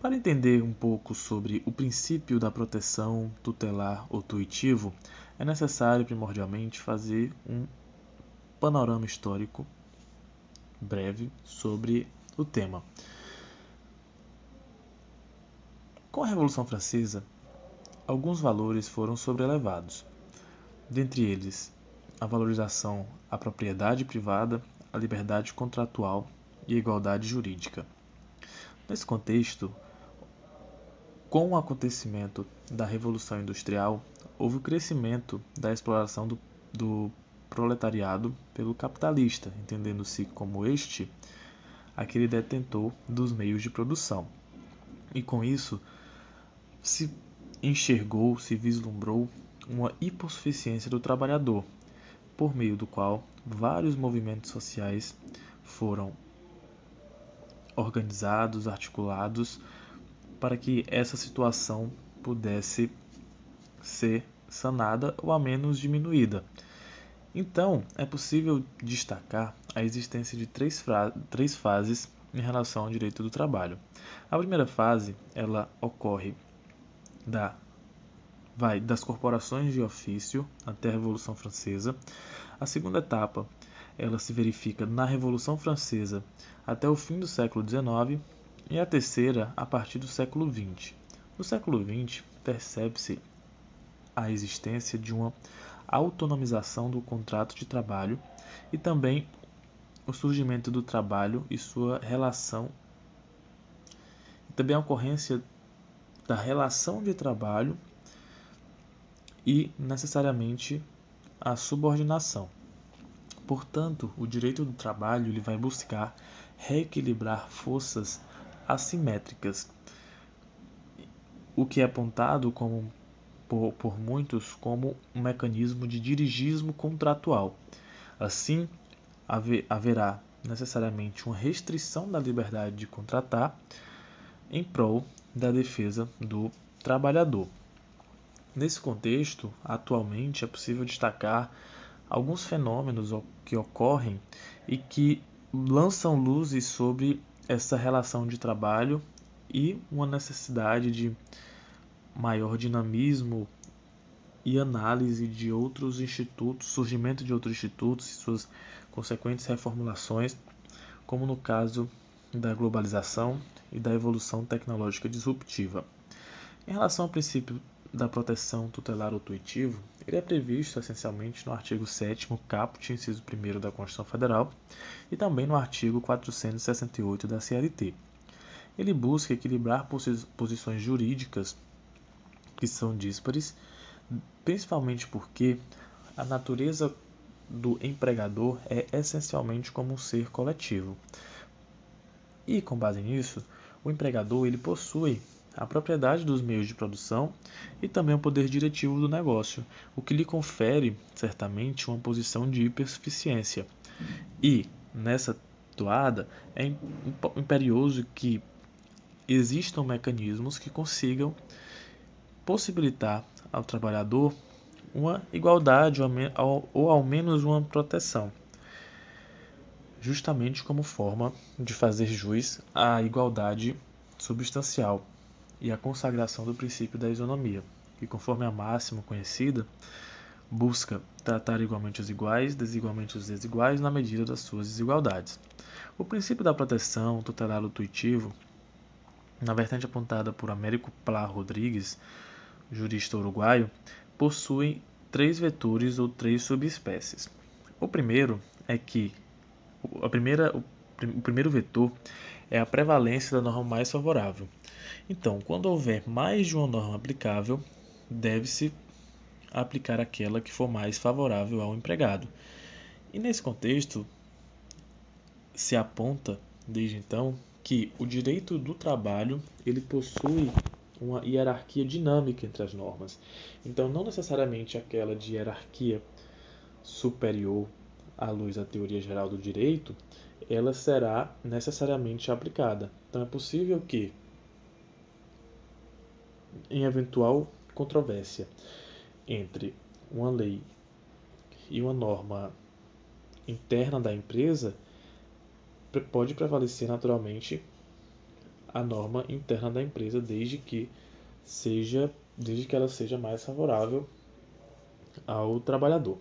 Para entender um pouco sobre o princípio da proteção tutelar ou tuitivo, é necessário primordialmente fazer um panorama histórico breve sobre o tema. Com a Revolução Francesa, alguns valores foram sobrelevados, dentre eles a valorização à propriedade privada, a liberdade contratual e a igualdade jurídica. Nesse contexto, com o acontecimento da Revolução Industrial, houve o crescimento da exploração do, do proletariado pelo capitalista, entendendo-se como este aquele detentor dos meios de produção. E com isso, se enxergou, se vislumbrou uma hipossuficiência do trabalhador, por meio do qual vários movimentos sociais foram organizados, articulados, para que essa situação pudesse ser sanada ou ao menos diminuída. Então, é possível destacar a existência de três, três fases em relação ao direito do trabalho. A primeira fase, ela ocorre da vai das corporações de ofício até a Revolução Francesa. A segunda etapa, ela se verifica na Revolução Francesa até o fim do século XIX e a terceira a partir do século XX. No século XX, percebe-se a existência de uma autonomização do contrato de trabalho e também o surgimento do trabalho e sua relação, e também a ocorrência da relação de trabalho e necessariamente a subordinação. Portanto, o direito do trabalho ele vai buscar reequilibrar forças assimétricas, o que é apontado como, por, por muitos como um mecanismo de dirigismo contratual. Assim, haver, haverá necessariamente uma restrição da liberdade de contratar em prol da defesa do trabalhador. Nesse contexto, atualmente é possível destacar alguns fenômenos que ocorrem e que lançam luzes sobre essa relação de trabalho e uma necessidade de maior dinamismo e análise de outros institutos, surgimento de outros institutos e suas consequentes reformulações, como no caso da globalização e da evolução tecnológica disruptiva. Em relação ao princípio da proteção tutelar ou tuitivo, ele é previsto essencialmente no artigo 7 caput, inciso 1 da Constituição Federal, e também no artigo 468 da CLT. Ele busca equilibrar posições jurídicas que são díspares, principalmente porque a natureza do empregador é essencialmente como um ser coletivo. E com base nisso, o empregador ele possui a propriedade dos meios de produção e também o poder diretivo do negócio, o que lhe confere certamente uma posição de hipersuficiência. E nessa toada é imperioso que existam mecanismos que consigam possibilitar ao trabalhador uma igualdade ou ao menos uma proteção, justamente como forma de fazer jus à igualdade substancial e à consagração do princípio da isonomia, que, conforme a máxima conhecida, busca tratar igualmente os iguais, desigualmente os desiguais, na medida das suas desigualdades. O princípio da proteção tutelar intuitivo, na vertente apontada por Américo Plá Rodrigues, jurista uruguaio, possui três vetores ou três subespécies. O primeiro é que a primeira, o, o primeiro vetor é a prevalência da norma mais favorável. Então, quando houver mais de uma norma aplicável, deve-se aplicar aquela que for mais favorável ao empregado. E nesse contexto, se aponta desde então que o direito do trabalho ele possui uma hierarquia dinâmica entre as normas. Então, não necessariamente aquela de hierarquia superior à luz da teoria geral do direito, ela será necessariamente aplicada. Então, é possível que, em eventual controvérsia entre uma lei e uma norma interna da empresa, pode prevalecer naturalmente a norma interna da empresa, desde que seja, desde que ela seja mais favorável ao trabalhador.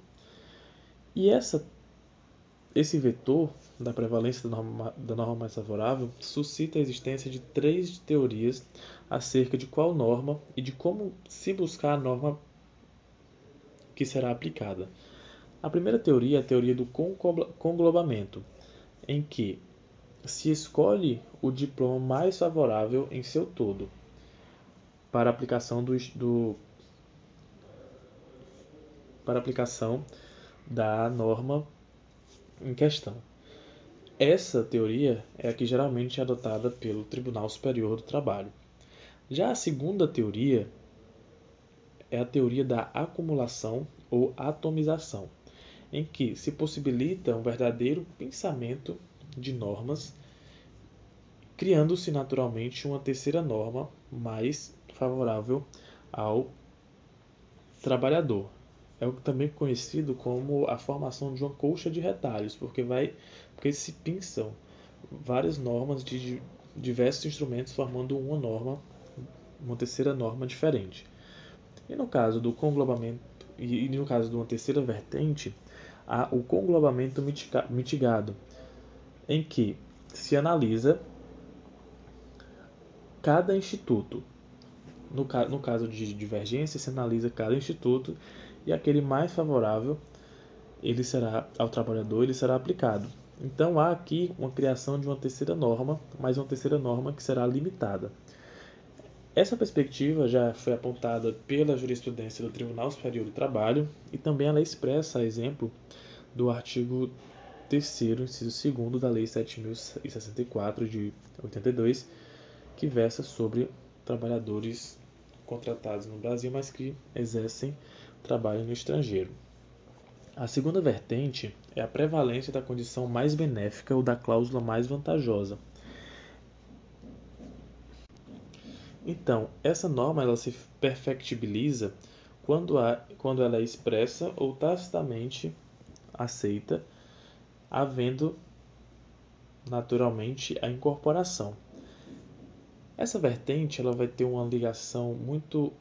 E essa, esse vetor da prevalência da norma, da norma mais favorável suscita a existência de três teorias acerca de qual norma e de como se buscar a norma que será aplicada. A primeira teoria é a teoria do conglobamento, em que se escolhe o diploma mais favorável em seu todo para aplicação do, do para aplicação da norma em questão. Essa teoria é a que geralmente é adotada pelo Tribunal Superior do Trabalho. Já a segunda teoria é a teoria da acumulação ou atomização, em que se possibilita um verdadeiro pensamento de normas, criando-se naturalmente uma terceira norma mais favorável ao trabalhador. É também conhecido como a formação de uma colcha de retalhos, porque vai porque se pinçam várias normas de diversos instrumentos formando uma norma, uma terceira norma diferente. E no caso do conglobamento e no caso de uma terceira vertente, há o conglobamento mitigado, em que se analisa cada instituto. No, no caso de divergência, se analisa cada instituto e aquele mais favorável ele será ao trabalhador ele será aplicado. Então há aqui uma criação de uma terceira norma, mas uma terceira norma que será limitada. Essa perspectiva já foi apontada pela jurisprudência do Tribunal Superior do Trabalho e também ela é expressa a exemplo do artigo 3 inciso 2 da Lei 7.064 de 82, que versa sobre trabalhadores contratados no Brasil, mas que exercem trabalho no estrangeiro. A segunda vertente é a prevalência da condição mais benéfica ou da cláusula mais vantajosa, Então, essa norma ela se perfectibiliza quando, há, quando ela é expressa ou tacitamente aceita, havendo naturalmente a incorporação. Essa vertente ela vai ter uma ligação muito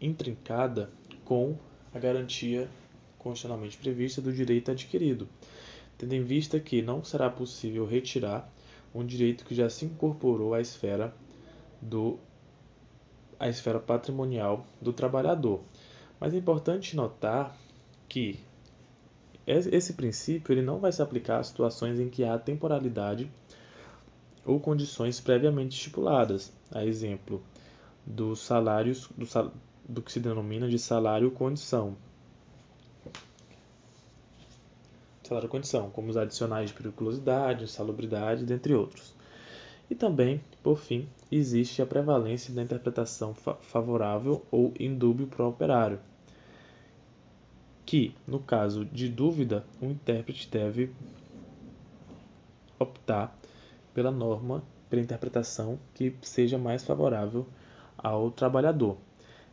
intrincada com a garantia constitucionalmente prevista do direito adquirido, tendo em vista que não será possível retirar um direito que já se incorporou à esfera do a esfera patrimonial do trabalhador. Mas é importante notar que esse princípio ele não vai se aplicar a situações em que há temporalidade ou condições previamente estipuladas, a exemplo dos salários do, do que se denomina de salário condição. Salário condição, como os adicionais de periculosidade, insalubridade, dentre outros. E também, por fim, existe a prevalência da interpretação fa favorável ou indúbio para o operário, que, no caso de dúvida, o intérprete deve optar pela norma, pela interpretação que seja mais favorável ao trabalhador.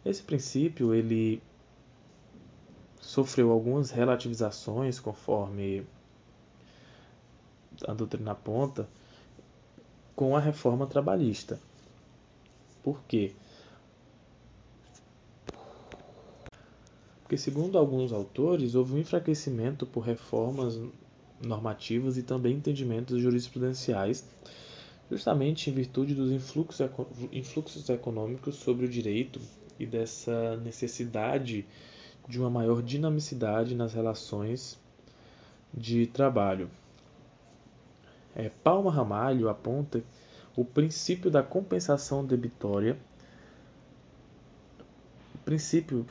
Esse princípio ele sofreu algumas relativizações conforme a doutrina aponta, com a reforma trabalhista. Por quê? Porque, segundo alguns autores, houve um enfraquecimento por reformas normativas e também entendimentos jurisprudenciais, justamente em virtude dos influxos, influxos econômicos sobre o direito e dessa necessidade de uma maior dinamicidade nas relações de trabalho. É, Palma Ramalho aponta o princípio da compensação debitória. Princípio,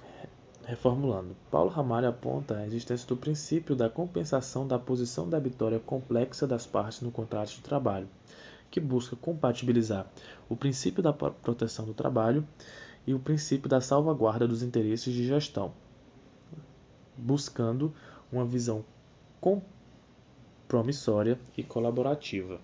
reformulando, Paulo Ramalho aponta a existência do princípio da compensação da posição debitória complexa das partes no contrato de trabalho, que busca compatibilizar o princípio da proteção do trabalho e o princípio da salvaguarda dos interesses de gestão, buscando uma visão promissória e colaborativa.